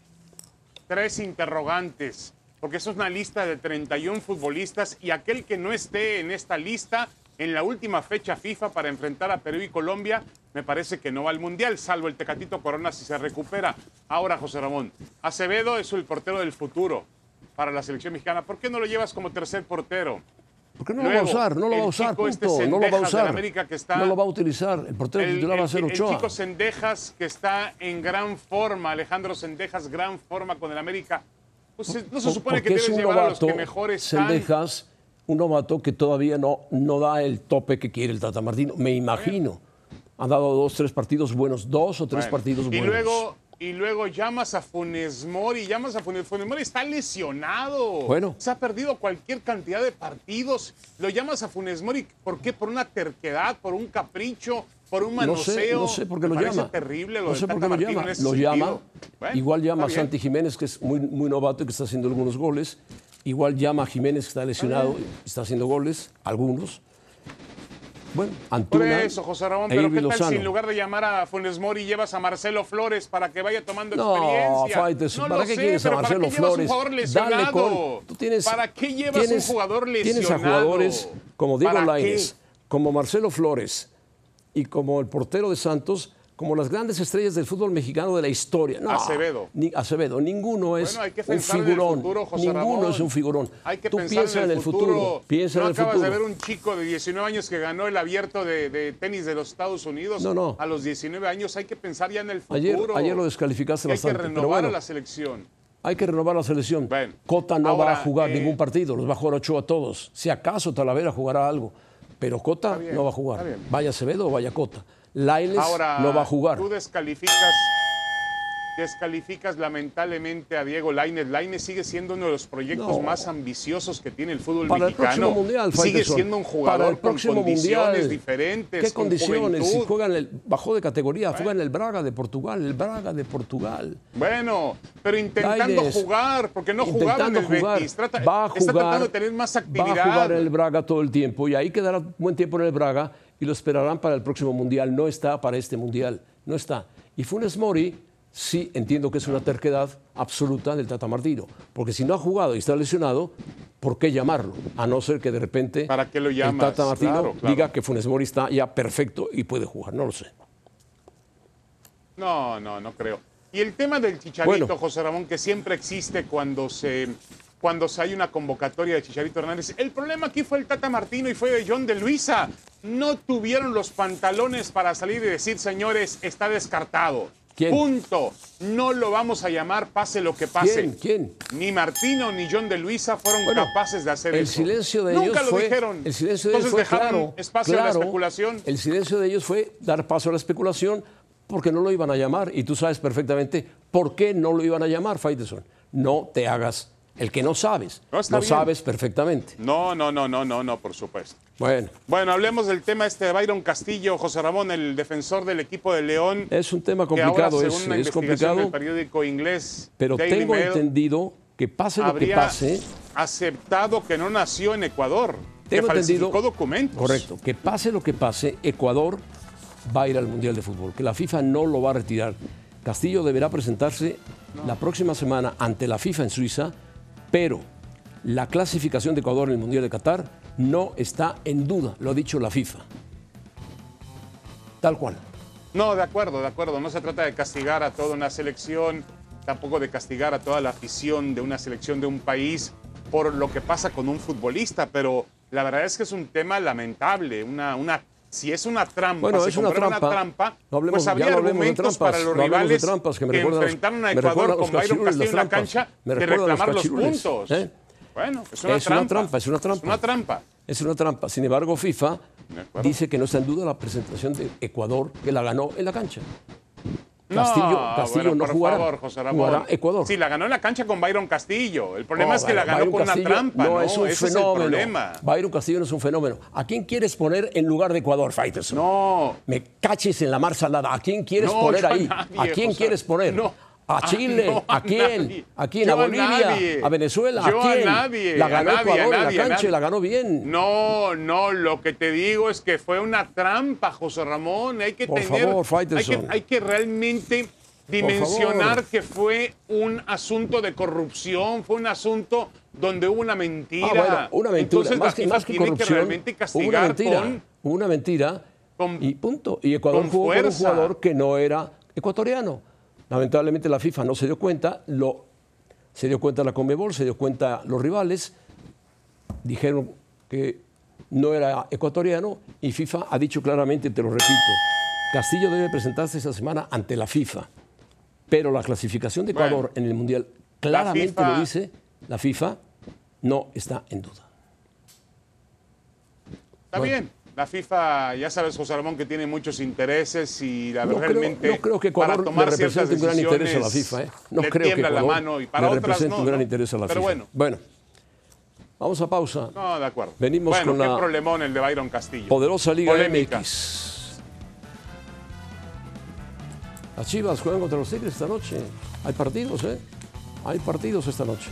tres interrogantes porque eso es una lista de 31 futbolistas y aquel que no esté en esta lista en la última fecha FIFA para enfrentar a Perú y Colombia, me parece que no va al Mundial, salvo el Tecatito Corona si se recupera. Ahora, José Ramón, Acevedo es el portero del futuro para la selección mexicana. ¿Por qué no lo llevas como tercer portero? Porque no lo va a usar, no lo va a usar, este punto. no lo va a usar. América que está, no lo va a utilizar. El portero titular va a ser Ochoa. El chico Sendejas que está en gran forma, Alejandro Sendejas, gran forma con el América. Pues, no se supone que debes llevar a los que mejor están. Sendejas, un novato que todavía no, no da el tope que quiere el Tata Martino, me imagino. Ha dado dos, tres partidos buenos, dos o tres partidos buenos. Y luego y luego llamas a Funes Mori, llamas a Funes, Funes Mori, está lesionado. Bueno. Se ha perdido cualquier cantidad de partidos. Lo llamas a Funes Mori, ¿por qué? ¿Por una terquedad, por un capricho, por un manoseo? No sé, no sé por qué lo llama. terrible lo No sé por qué lo llama. Lo llama. igual llama a Santi Jiménez, que es muy, muy novato y que está haciendo algunos goles. Igual llama a Jiménez, que está lesionado y está haciendo goles, algunos. Bueno, Antuna. Por eso, José Ramón, pero ¿qué tal si en lugar de llamar a Funes Mori llevas a Marcelo Flores para que vaya tomando experiencia? Faites, no, ¿para qué quieres a Marcelo Flores? Dale con. ¿Tú tienes, ¿Para qué llevas un jugador lesionado? Tienes a jugadores como Diego Lainez, como Marcelo Flores y como el portero de Santos como las grandes estrellas del fútbol mexicano de la historia. No, Acevedo. Ni, Acevedo, ninguno es un figurón. Futuro, ninguno es un figurón. Hay que Tú piensa en el futuro. Piensa ¿No en el acabas futuro. de ver un chico de 19 años que ganó el abierto de, tenis de los Estados Unidos? No, no. A los 19 años hay que pensar ya en el futuro. Ayer, ayer lo descalificaste bastante. Hay que renovar bueno, a la selección. Hay que renovar la selección. Bueno, Cota no ahora, va a jugar eh, ningún partido, los va a jugar Ochoa a todos. Si acaso Talavera jugará algo, pero Cota bien, no va a jugar. Vaya Acevedo o vaya Cota. Laines Ahora, no va a jugar. Tú descalificas, descalificas lamentablemente a Diego Lainez. Lainez sigue siendo uno de los proyectos No. más ambiciosos que tiene el fútbol Para el mexicano. próximo mundial, sigue siendo un Para jugador el próximo con condiciones mundial. diferentes. ¿Qué con condiciones? Si juventud. juega en el, bajó de categoría, juega en el Braga de Portugal, el Braga de Portugal. Bueno, pero intentando Lainez, jugar, porque no jugaba en el jugar, Betis. Trata- va a está jugar, tratando de tener más actividad. Va a jugar en el Braga todo el tiempo y ahí quedará buen tiempo en el Braga y lo esperarán para el próximo mundial. No está para este mundial, no está. Y Funes Mori, sí entiendo que es una terquedad absoluta del Tata Martino, porque si no ha jugado y está lesionado, ¿por qué llamarlo? A no ser que de repente ¿Para qué lo el llamas? Tata Martino Claro, claro. diga que Funes Mori está ya perfecto y puede jugar, no lo sé. No, no, no creo. Y el tema del chicharito, Bueno. José Ramón, que siempre existe cuando se, cuando se hay una convocatoria de Chicharito Hernández. El problema aquí fue el Tata Martino y fue de John de Luisa. No tuvieron los pantalones para salir y decir, señores, está descartado. ¿Quién? Punto. No lo vamos a llamar, pase lo que pase. ¿Quién? ¿Quién? Ni Martino ni John de Luisa fueron Bueno, capaces de hacer el eso. silencio de Nunca ellos lo fue, dijeron. El silencio de Entonces ellos fue dejaron claro, espacio a la especulación. El silencio de ellos fue dar paso a la especulación porque no lo iban a llamar y tú sabes perfectamente por qué no lo iban a llamar, Faitelson. No te hagas el que no sabes. No, está lo bien. sabes perfectamente. No, no, no, no, no, no, por supuesto. Bueno, Bueno, hablemos del tema este de Byron Castillo, José Ramón, el defensor del equipo de León. es un tema que ahora, complicado, según es, complicado, del periódico inglés pero Daily tengo Mail, entendido que pase lo que pase, aceptado que no nació en Ecuador, tengo que entendido, documentos. correcto, que pase lo que pase, Ecuador va a ir al Mundial de Fútbol, que la FIFA no lo va a retirar. Castillo deberá presentarse la próxima semana ante la FIFA en Suiza, pero la clasificación de Ecuador en el Mundial de Qatar no está en duda, lo ha dicho la FIFA. Tal cual. No, de acuerdo, de acuerdo. No se trata de castigar a toda una selección, tampoco de castigar a toda la afición de una selección de un país por lo que pasa con un futbolista, pero la verdad es que es un tema lamentable, una, una si es una trampa, Bueno, si es una trampa. trampa, No hablemos- pues habría no hablemos de argumentos trampas, para los no hablemos de rivales trampas, que me que enfrentaron a Ecuador con Byron Castillo en la cancha Me de reclamar los puntos. ¿eh? Bueno, es una Es una trampa. trampa, es una trampa. Es una trampa. Es una trampa. Sin embargo, FIFA dice que no está en duda la presentación de Ecuador, que la ganó en la cancha. No, Castillo, Castillo bueno, no por jugará. favor, José Ramón. Jugará Ecuador. Sí, la ganó en la cancha con Byron Castillo. El problema No, es que la ganó Byron con una trampa, ¿no? es un Ese fenómeno. es el. Byron Castillo no es un fenómeno. ¿A quién quieres poner en lugar de Ecuador, Faitelson? No, Me caches en la mar salada. ¿A quién quieres No, poner a ahí? nadie, ¿A quién José. quieres poner? No. ¿A Ah, Chile? no, ¿A a quién? nadie. ¿A quién? Yo ¿A a Bolivia? nadie. ¿A Venezuela? Yo ¿A a quién? nadie, La a ganó nadie, a Ecuador en nadie, la a cancha nadie. la ganó bien. no, no. Lo que te digo es que fue una trampa, José Ramón. Hay que Por tener. favor, hay, que, hay que realmente dimensionar que fue un asunto de corrupción, fue un asunto donde hubo una mentira. Ah, bueno, una mentira. Entonces más que, más que tiene corrupción, que realmente hubo una castigar mentira. con una mentira con- y punto. Y Ecuador jugó con un jugador que no era ecuatoriano. Lamentablemente la FIFA no se dio cuenta, lo, se dio cuenta la Conmebol, se dio cuenta los rivales, dijeron que no era ecuatoriano y FIFA ha dicho claramente, te lo repito, Castillo debe presentarse esta semana ante la FIFA. Pero la clasificación de Ecuador Bueno, en el Mundial claramente FIFA lo dice, la FIFA no está en duda. Está bien. La FIFA, ya sabes, José Ramón, que tiene muchos intereses y la No creo- realmente no creo que Ecuador para tomar le represente un gran interés a la FIFA. ¿eh? No le creo que tiembla la Ecuador mano y para le otras represente no, un gran interés a la Pero FIFA. bueno, Bueno, vamos a pausa. no, de acuerdo. Venimos bueno, con qué la- problemón el de Byron Castillo. Poderosa Liga Polémica. MX. Las Chivas juegan contra los Tigres esta noche. Hay partidos, ¿eh? Hay partidos esta noche.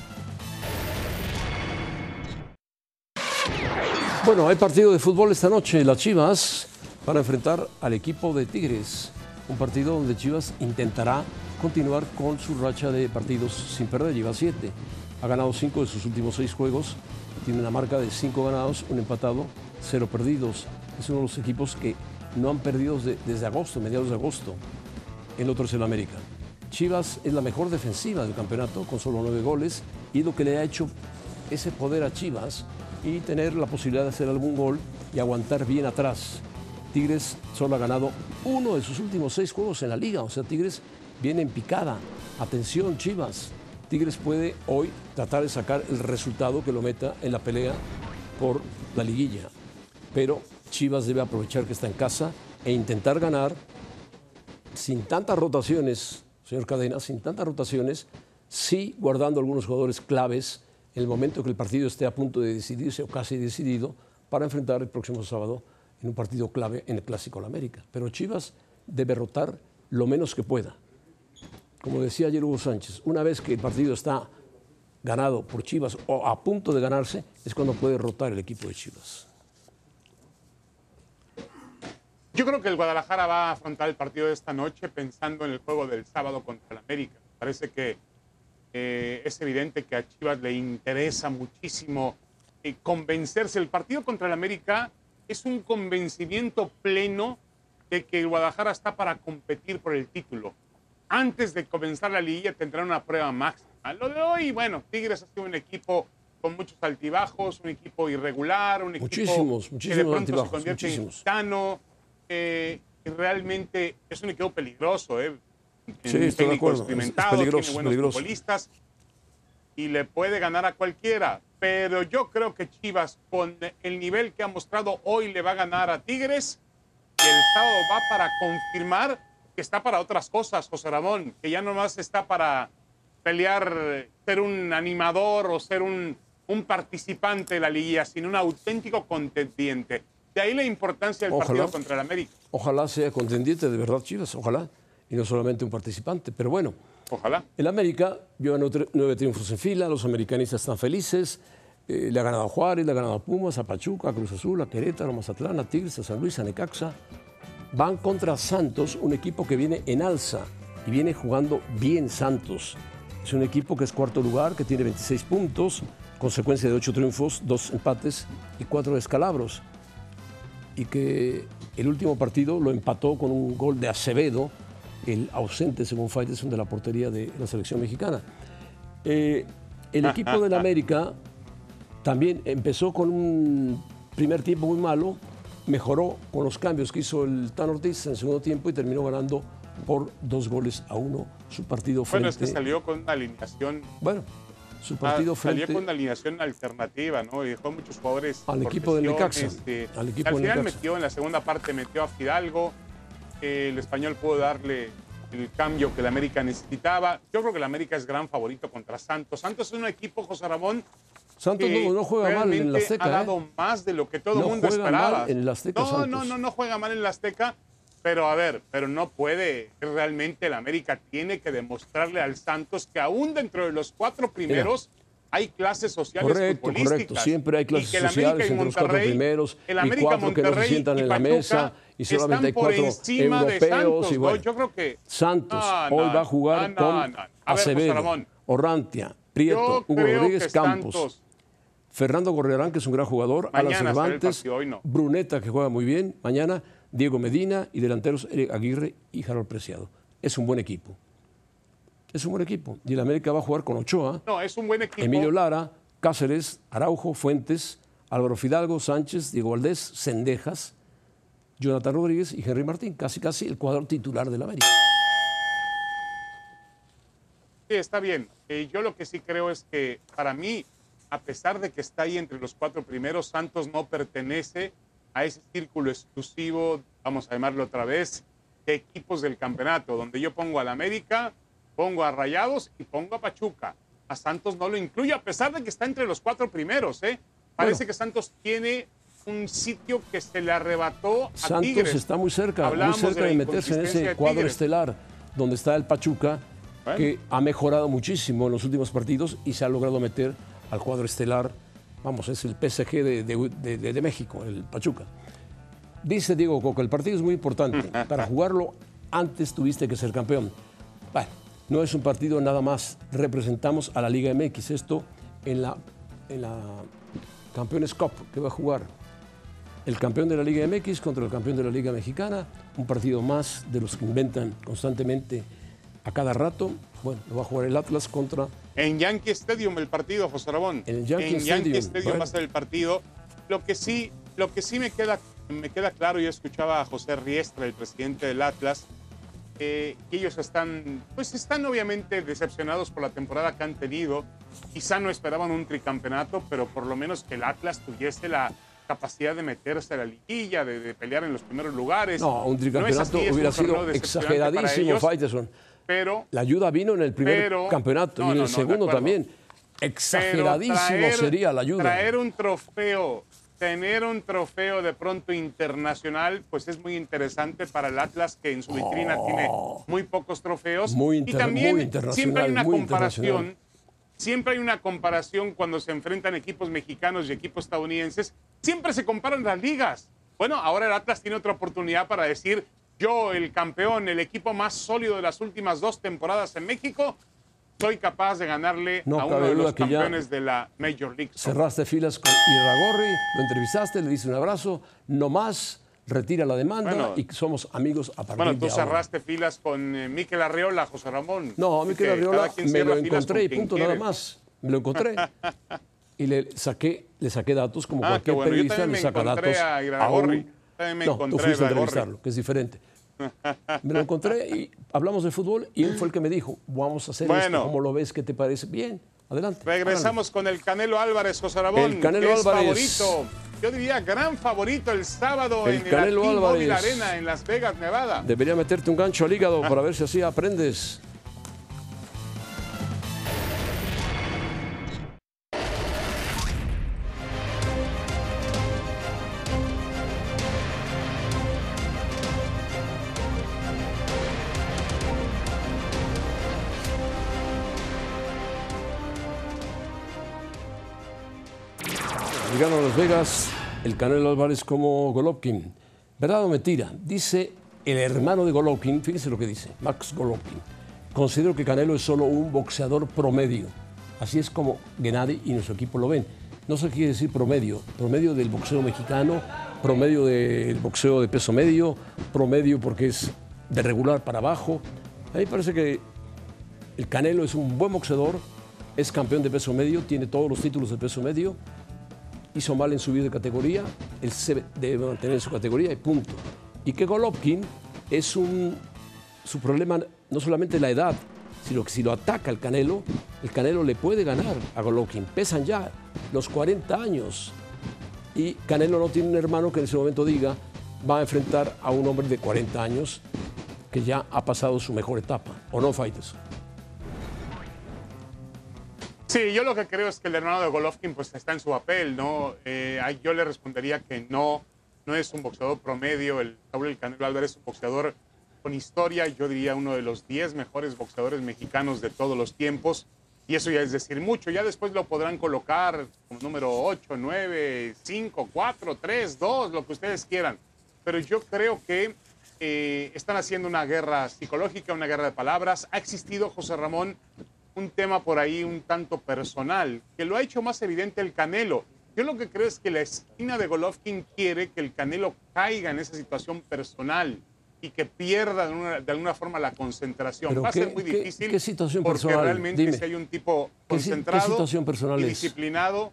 Bueno, hay partido de fútbol esta noche. Las Chivas van a enfrentar al equipo de Tigres. Un partido donde Chivas intentará continuar con su racha de partidos sin perder. Lleva siete. Ha ganado cinco de sus últimos seis juegos. Tiene una marca de cinco ganados, un empatado, cero perdidos. Es uno de los equipos que no han perdido de- desde agosto, mediados de agosto. El otro es el América. Chivas es la mejor defensiva del campeonato con solo nueve goles y lo que le ha hecho ese poder a Chivas y tener la posibilidad de hacer algún gol y aguantar bien atrás. Tigres solo ha ganado uno de sus últimos seis juegos en la liga, o sea, Tigres viene en picada. Atención, Chivas. Tigres puede hoy tratar de sacar el resultado que lo meta en la pelea por la liguilla. Pero Chivas debe aprovechar que está en casa e intentar ganar sin tantas rotaciones, señor Cadena, sin tantas rotaciones, sí guardando algunos jugadores claves el momento que el partido esté a punto de decidirse o casi decidido para enfrentar el próximo sábado en un partido clave en el Clásico de la América. Pero Chivas debe rotar lo menos que pueda. Como decía ayer Hugo Sánchez, una vez que el partido está ganado por Chivas o a punto de ganarse, es cuando puede rotar el equipo de Chivas. Yo creo que el Guadalajara va a afrontar el partido de esta noche pensando en el juego del sábado contra el América. Parece que eh, es evidente que a Chivas le interesa muchísimo eh, convencerse. El partido contra el América es un convencimiento pleno de que Guadalajara está para competir por el título. Antes de comenzar la liguilla tendrá una prueba máxima. Lo de hoy, bueno, Tigres ha sido un equipo con muchos altibajos, un equipo irregular, un equipo Muchísimos, que de pronto se convierte muchísimos. en gitano, eh, realmente es un equipo peligroso, ¿eh? Sí, Un estoy de acuerdo. Es- es experimentado, peligroso, tiene buenos peligroso. futbolistas y le puede ganar a cualquiera. Pero yo creo que Chivas, con el nivel que ha mostrado hoy, le va a ganar a Tigres. Y el sábado va para confirmar que está para otras cosas, José Ramón, que ya no más está para pelear, ser un animador o ser un, un participante de la liguilla, sino un auténtico contendiente. De ahí la importancia del Ojalá. partido contra el América. Ojalá sea contendiente de verdad Chivas, ojalá, y no solamente un participante. Pero bueno, Ojalá. el América lleva nueve, triunfos en fila, los americanistas están felices, eh, le ha ganado a Juárez, le ha ganado a Pumas, a Pachuca, a Cruz Azul, a Querétaro, a Mazatlán, a Tigres, a San Luis, a Necaxa. Van contra Santos, un equipo que viene en alza y viene jugando bien Santos. Es un equipo que es cuarto lugar, que tiene 26 puntos, consecuencia de ocho triunfos, dos empates y cuatro descalabros y que el último partido lo empató con un gol de Acevedo, el ausente, según Faitelson, de la portería de la selección mexicana. Eh, el equipo del América también empezó con un primer tiempo muy malo, mejoró con los cambios que hizo el Tan Ortiz en el segundo tiempo y terminó ganando por dos goles a uno su partido frente. Bueno, es que salió con una alineación Bueno, su Ah, partido salió frente. con una alineación alternativa, ¿no? Y dejó muchos jugadores. Al equipo del Necaxa, este, al equipo al final metió, en la segunda parte metió a Fidalgo. El español pudo darle el cambio que el América necesitaba. Yo creo que el América es gran favorito contra Santos. Santos es un equipo, José Ramón, Santos que no, no juega mal en realmente Azteca. ha ¿eh? dado más de lo que todo el No mundo juega esperaba. mal en el Azteca, no, Santos. no, no, no juega mal en el Azteca. Pero a ver, pero no puede. Realmente el América tiene que demostrarle al Santos que aún dentro de los cuatro primeros hay clases sociales correcto, futbolísticas. Correcto, siempre hay clases sociales entre los cuatro primeros el y cuatro que no se sientan en la mesa y solamente hay están por cuatro encima de europeos Santos, y ¿no? bueno. Yo creo que Santos No, hoy va a jugar con Acevedo. Orrantia, Prieto, Hugo Rodríguez, Campos. Santos Fernando Gorriarán, que es un gran jugador, Alan Cervantes, no. Bruneta, que juega muy bien, mañana Diego Medina y delanteros Eric Aguirre y Harold Preciado. Es un buen equipo. Es un buen equipo. Y el América va a jugar con Ochoa, no, es un buen equipo. Emilio Lara, Cáceres, Araujo, Fuentes, Álvaro Fidalgo, Sánchez, Diego Valdés, Sendejas, Jonathan Rodríguez y Henry Martín. Casi, casi el cuadro titular del América. Sí, está bien. Eh, yo lo que sí creo es que para mí, a pesar de que está ahí entre los cuatro primeros, Santos no pertenece a ese círculo exclusivo, vamos a llamarlo otra vez, de equipos del campeonato, donde yo pongo al América, pongo a Rayados y pongo a Pachuca. A Santos no lo incluyo, a pesar de que está entre los cuatro primeros. ¿eh? Parece Bueno. que Santos tiene un sitio que se le arrebató a Santos Tigres. está muy cerca, muy cerca de, meterse en ese cuadro estelar donde está el Pachuca, Bueno. que ha mejorado muchísimo en los últimos partidos y se ha logrado meter al cuadro estelar. Vamos, es el PSG de, de- de- México, el Pachuca. Dice Diego Coco, el partido es muy importante. Para jugarlo antes tuviste que ser campeón. Bueno, no es un partido nada más. Representamos a la Liga MX. Esto en la, en la Campeones Cup que va a jugar el campeón de la Liga MX contra el campeón de la Liga Mexicana, un partido más de los que inventan constantemente a cada rato. Bueno, lo va a jugar el Atlas contra En Yankee Stadium el partido, José Ramón. En Yankee en Yankee Stadium, Stadium bueno. va a ser el partido. Lo que sí, lo que sí me queda, me queda claro, yo escuchaba a José Riestra, el presidente del Atlas, eh, que ellos están, pues están obviamente decepcionados por la temporada que han tenido. Quizá no esperaban un tricampeonato, pero por lo menos que el Atlas tuviese la capacidad de meterse a la liguilla, de, de pelear en los primeros lugares. No, un tricampeonato así, es hubiera un sido exageradísimo, ellos, Faitelson. Pero La ayuda vino en el primer Pero- campeonato no, y en no, el no, segundo también. Exageradísimo traer- sería la ayuda. Traer un trofeo, tener un trofeo de pronto internacional, pues es muy interesante para el Atlas que en su vitrina tiene muy pocos trofeos. Oh. Muy y inter- también muy internacional, siempre hay una comparación. Siempre hay una comparación cuando se enfrentan equipos mexicanos y equipos estadounidenses. Siempre se comparan las ligas. Bueno, ahora el Atlas tiene otra oportunidad para decir, yo, el campeón, el equipo más sólido de las últimas dos temporadas en México, soy capaz de ganarle No a uno de los campeones de la Major League. Cerraste filas con Irragorri, lo entrevistaste, le diste un abrazo, no más, retira la demanda Bueno. y somos amigos a partir Bueno, tú de ahora. cerraste filas con eh, Miquel Arreola, José Ramón. No, a que Arriola me lo encontré y punto, quiere. nada más. Me lo encontré. y le saqué, le saqué datos como Ah, cualquier bueno. Periodista le saca datos a un- También me no, tú fuiste a a entrevistarlo, que es diferente. Me lo encontré y hablamos de fútbol y él fue el que me dijo, vamos a hacer Bueno. esto, ¿cómo lo ves? ¿Qué te parece? Bien, adelante. Regresamos con el Canelo Álvarez, José Ramón. El Canelo que es Álvarez. favorito. Yo diría gran favorito el sábado El en Canelo la T-Mobile Álvarez. Arena en Las Vegas, Nevada. Debería meterte un gancho al hígado para ver si así aprendes. El Canelo Álvarez como Golovkin. ¿Verdad o mentira? Dice el hermano de Golovkin, fíjense lo que dice, Max Golovkin. Considero que Canelo es solo un boxeador promedio. Así es como Gennady y nuestro equipo lo ven. No se quiere decir promedio, promedio del boxeo mexicano, promedio del boxeo de peso medio, promedio porque es de regular para abajo. A mí parece que el Canelo es un buen boxeador, es campeón de peso medio, tiene todos los títulos de peso medio, hizo mal en subir de categoría, él se debe mantener su categoría y punto. Y que Golovkin es un. Su problema no solamente la edad, sino que si lo ataca el Canelo, el Canelo le puede ganar a Golovkin. Pesan ya los 40 años. Y Canelo no tiene un hermano que en ese momento diga va a enfrentar a un hombre de 40 años que ya ha pasado su mejor etapa. ¿O no, Fighters? Sí, yo lo que creo es que el hermano de Golovkin pues está en su papel, ¿no? Eh, yo le respondería que no, no es un boxeador promedio. El Saúl El Canelo Álvarez es un boxeador con historia, yo diría uno de los 10 mejores boxeadores mexicanos de todos los tiempos. Y eso ya es decir mucho. Ya después lo podrán colocar como número 8, 9, 5, 4, 3, 2, lo que ustedes quieran. Pero yo creo que eh, están haciendo una guerra psicológica, una guerra de palabras. Ha existido, José Ramón, un tema por ahí un tanto personal, que lo ha hecho más evidente el Canelo. Yo lo que creo es que la esquina de Golovkin quiere que el Canelo caiga en esa situación personal y que pierda de, alguna forma la concentración. Va a ser muy difícil ¿qué situación porque realmente si hay un tipo concentrado y disciplinado,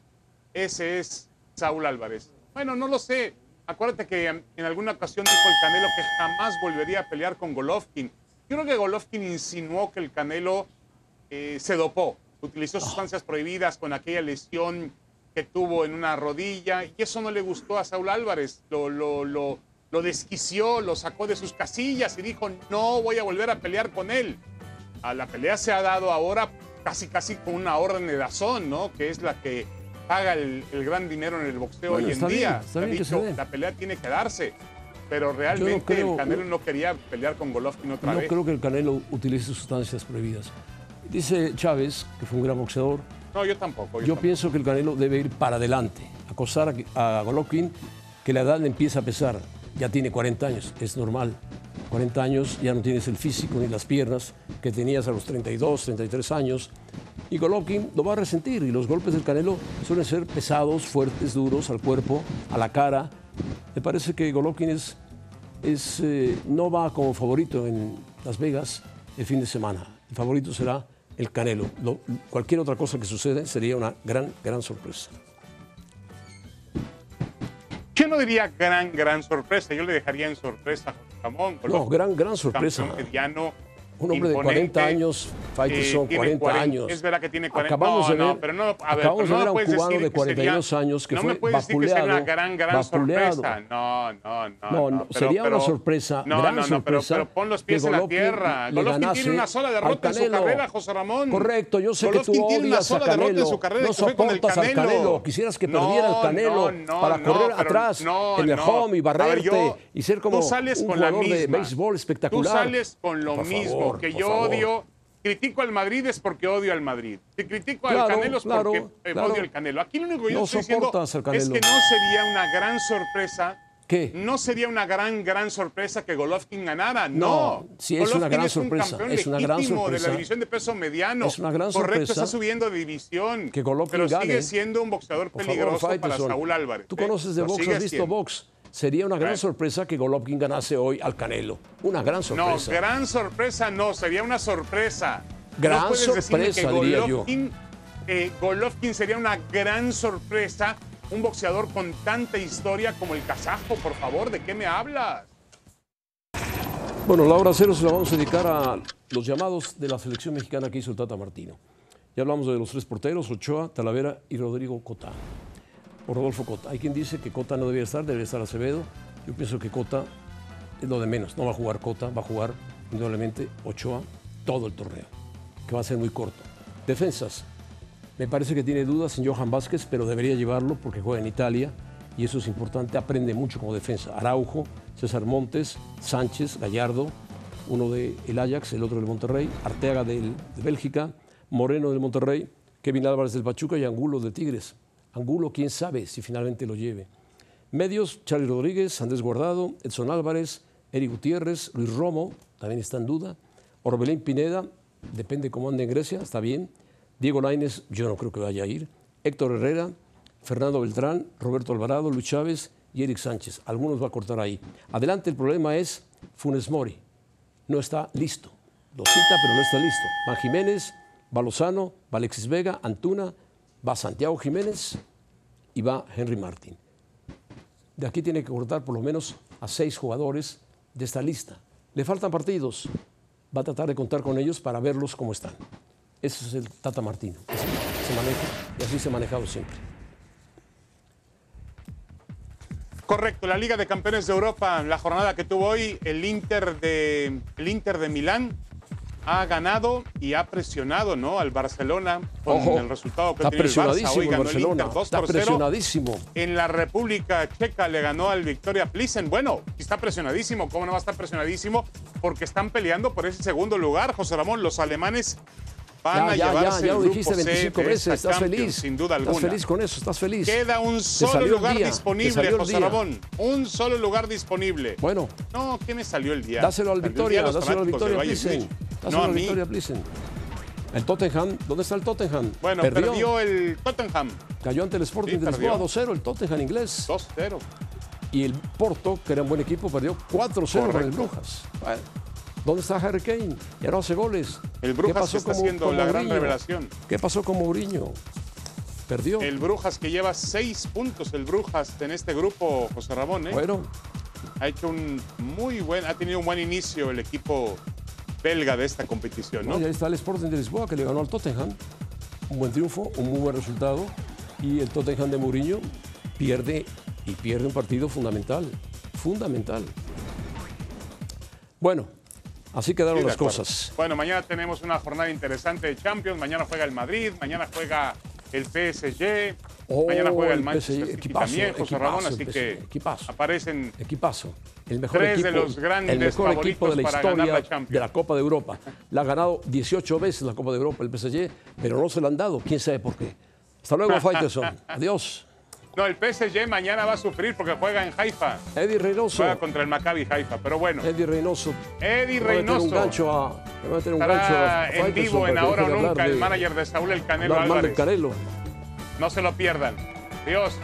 ese es Saúl Álvarez. Bueno, no lo sé. Acuérdate que en alguna ocasión dijo el Canelo que jamás volvería a pelear con Golovkin. Yo creo que Golovkin insinuó que el Canelo eh, se dopó, utilizó sustancias prohibidas con aquella lesión que tuvo en una rodilla y eso no le gustó a Saúl Álvarez. Lo, lo, lo, lo desquició, lo sacó de sus casillas y dijo, no voy a volver a pelear con él. A la pelea se ha dado ahora casi casi con una orden de razón, ¿no? Que es la que paga el, gran dinero en el boxeo hoy en día. la pelea tiene que darse. Pero realmente el Canelo no quería pelear con Golovkin otra vez. No creo que el Canelo utilice sustancias prohibidas. Dice Chávez, que fue un gran boxeador. No, yo tampoco. Yo, pienso que el Canelo debe ir para adelante, acosar a, a Golovkin, que la edad le empieza a pesar ya tiene 40 años, es normal. 40 años ya no tienes el físico ni las piernas que tenías a los 32, 33 años. Y Golovkin lo va a resentir y los golpes del Canelo suelen ser pesados, fuertes, duros al cuerpo, a la cara. Me parece que Golovkin es, es, eh, no va como favorito en Las Vegas el fin de semana. El favorito será el Canelo. cualquier otra cosa que suceda sería una gran, gran sorpresa. Yo no diría gran, gran sorpresa, yo le dejaría en sorpresa a Ramón. No, gran, gran sorpresa. Mediano, un hombre de 40 años, Faitelson, eh, 40, años. Es verdad que tiene 40 acabamos no, de ver, no, pero no, a ver, acabamos pero de no ver a un cubano de 42 sería, años que no fue me puedes vapuleado. Decir que sería una gran, gran vapuleado. sorpresa. No, no, no. No, no pero, sería pero, una sorpresa, no, gran no, no, sorpresa. Pero, pon los pies en la tierra. Golovkin tiene una sola derrota en su carrera, José Ramón. Correcto, yo sé Golovkin que tú tiene una odias a sola derrota en Canelo. su carrera No que fue con el soportas al Canelo. Canelo. Quisieras que perdiera el Canelo para correr atrás en el home y barrerte y ser como un jugador de béisbol espectacular. Tú sales con lo mismo que yo odio critico al Madrid es porque odio al Madrid. Si critico al Canelo es porque eh, odio al Canelo. Aquí lo único que yo estoy diciendo es que no sería una gran sorpresa. ¿Qué? No sería una gran, gran sorpresa que Golovkin ganara. No, no sí es una gran es sorpresa. Es una gran sorpresa. de la división de peso mediano. Es una gran Correcto, sorpresa. está subiendo de división. Que Golovkin pero gane. sigue siendo un boxeador Por peligroso favor, para Saúl Álvarez. Tú conoces de box, has visto siendo. box. Sería una gran sorpresa que Golovkin ganase hoy al Canelo. Una gran sorpresa. No, gran sorpresa no, sería una sorpresa. Gran no puedes sorpresa, que diría Golovkin, eh, Golovkin sería una gran sorpresa. Un boxeador con tanta historia como el kazajo, por favor, ¿de qué me hablas? Bueno, la hora cero se la vamos a dedicar a los llamados de la selección mexicana que hizo el Tata Martino. Ya hablamos de los tres porteros, Ochoa, Talavera y Rodrigo Cota. Rodolfo Cota. Hay quien dice que Cota no debería estar, debería estar Acevedo. Yo pienso que Cota es lo de menos. No va a jugar Cota, va a jugar indudablemente Ochoa todo el torneo, que va a ser muy corto. Defensas. Me parece que tiene dudas en Johan Vázquez, pero debería llevarlo porque juega en Italia y eso es importante. Aprende mucho como defensa. Araujo, César Montes, Sánchez, Gallardo, uno del Ajax, el otro del Monterrey, Arteaga de Bélgica, Moreno del Monterrey, Kevin Álvarez del Pachuca y Angulo de Tigres. Angulo, quién sabe si finalmente lo lleve. Medios, Charlie Rodríguez, Andrés Guardado, Edson Álvarez, Eric Gutiérrez, Luis Romo, también está en duda. Orbelín Pineda, depende cómo ande en Grecia, está bien. Diego Laines, yo no creo que vaya a ir. Héctor Herrera, Fernando Beltrán, Roberto Alvarado, Luis Chávez y Eric Sánchez. Algunos va a cortar ahí. Adelante, el problema es Funes Mori. No está listo. Lo cita, pero no está listo. Va Jiménez, va va Alexis Vega, Antuna, va Santiago Jiménez y va Henry Martín. De aquí tiene que cortar por lo menos a seis jugadores de esta lista. Le faltan partidos. Va a tratar de contar con ellos para verlos cómo están. Ese es el Tata Martino. Se maneja y así se ha manejado siempre. Correcto, la Liga de Campeones de Europa, la jornada que tuvo hoy, el Inter de, el Inter de Milán ha ganado y ha presionado ¿no? al Barcelona con Ojo, el resultado que está tiene el Barça. presionadísimo Hoy ganó el Inter 2 está por 0. presionadísimo. En la República Checa le ganó al Victoria Plissen. Bueno, está presionadísimo. ¿Cómo no va a estar presionadísimo? Porque están peleando por ese segundo lugar, José Ramón. Los alemanes Van a ya, ya, llevarse ya, ya el lo dijiste C 25 de veces, estás Champions, feliz. sin duda Estás alguna. feliz con eso, estás feliz. Queda un solo lugar día, disponible, José. Ramón. Un solo lugar disponible. Bueno, No, ¿qué me salió el día? dáselo al Victoria, dáselo al Victoria Plisen. Dáselo No al. Victoria Plisen. El Tottenham, ¿dónde está el Tottenham? Bueno, perdió. el Tottenham Cayó ante el Sporting Sí, de Lisboa perdió. 2-0, el Tottenham inglés. 2-0. Y el Porto, que era un buen equipo, perdió 4-0 con el. Brujas. Bueno, ¿Dónde está Harry Kane? Ya no hace goles. El ¿Qué Brujas pasó que está haciendo la gran revelación. ¿Qué pasó con Mourinho? Perdió. El Brujas que lleva seis puntos, el Brujas en este grupo, José Ramón, ¿eh? Bueno, ha hecho un muy buen, ha tenido un buen inicio el equipo belga de esta competición, no, ¿no? y ahí está el Sporting de Lisboa que le ganó al Tottenham. Un buen triunfo, un muy buen resultado. Y el Tottenham de Mourinho pierde y pierde un partido fundamental. Fundamental. Bueno, así quedaron Sí, las cosas. Bueno, mañana tenemos una jornada interesante de Champions. Mañana juega el Madrid, mañana juega el PSG, Oh, mañana juega el el Manchester PSG, City equipazo, también, José equipazo Ramón. Así que equipazo. aparecen Equipazo. El mejor Tres equipo, de los grandes el mejor equipo de la historia la de la Copa de Europa. La ha ganado 18 veces la Copa de Europa el PSG, pero no se la han dado. ¿Quién sabe por qué? Hasta luego, Faitelson. Adiós. No, el PSG mañana va a sufrir porque juega en Haifa. Eddie Reynoso. Juega contra el Maccabi Haifa. Pero bueno, Eddie Reynoso. Eddie Le va a meter un Reynoso gancho a. va a meter un gancho a en vivo en Ahora o de Nunca, el manager de Saúl El Canelo Álvarez. Canelo. No se lo pierdan. Dios.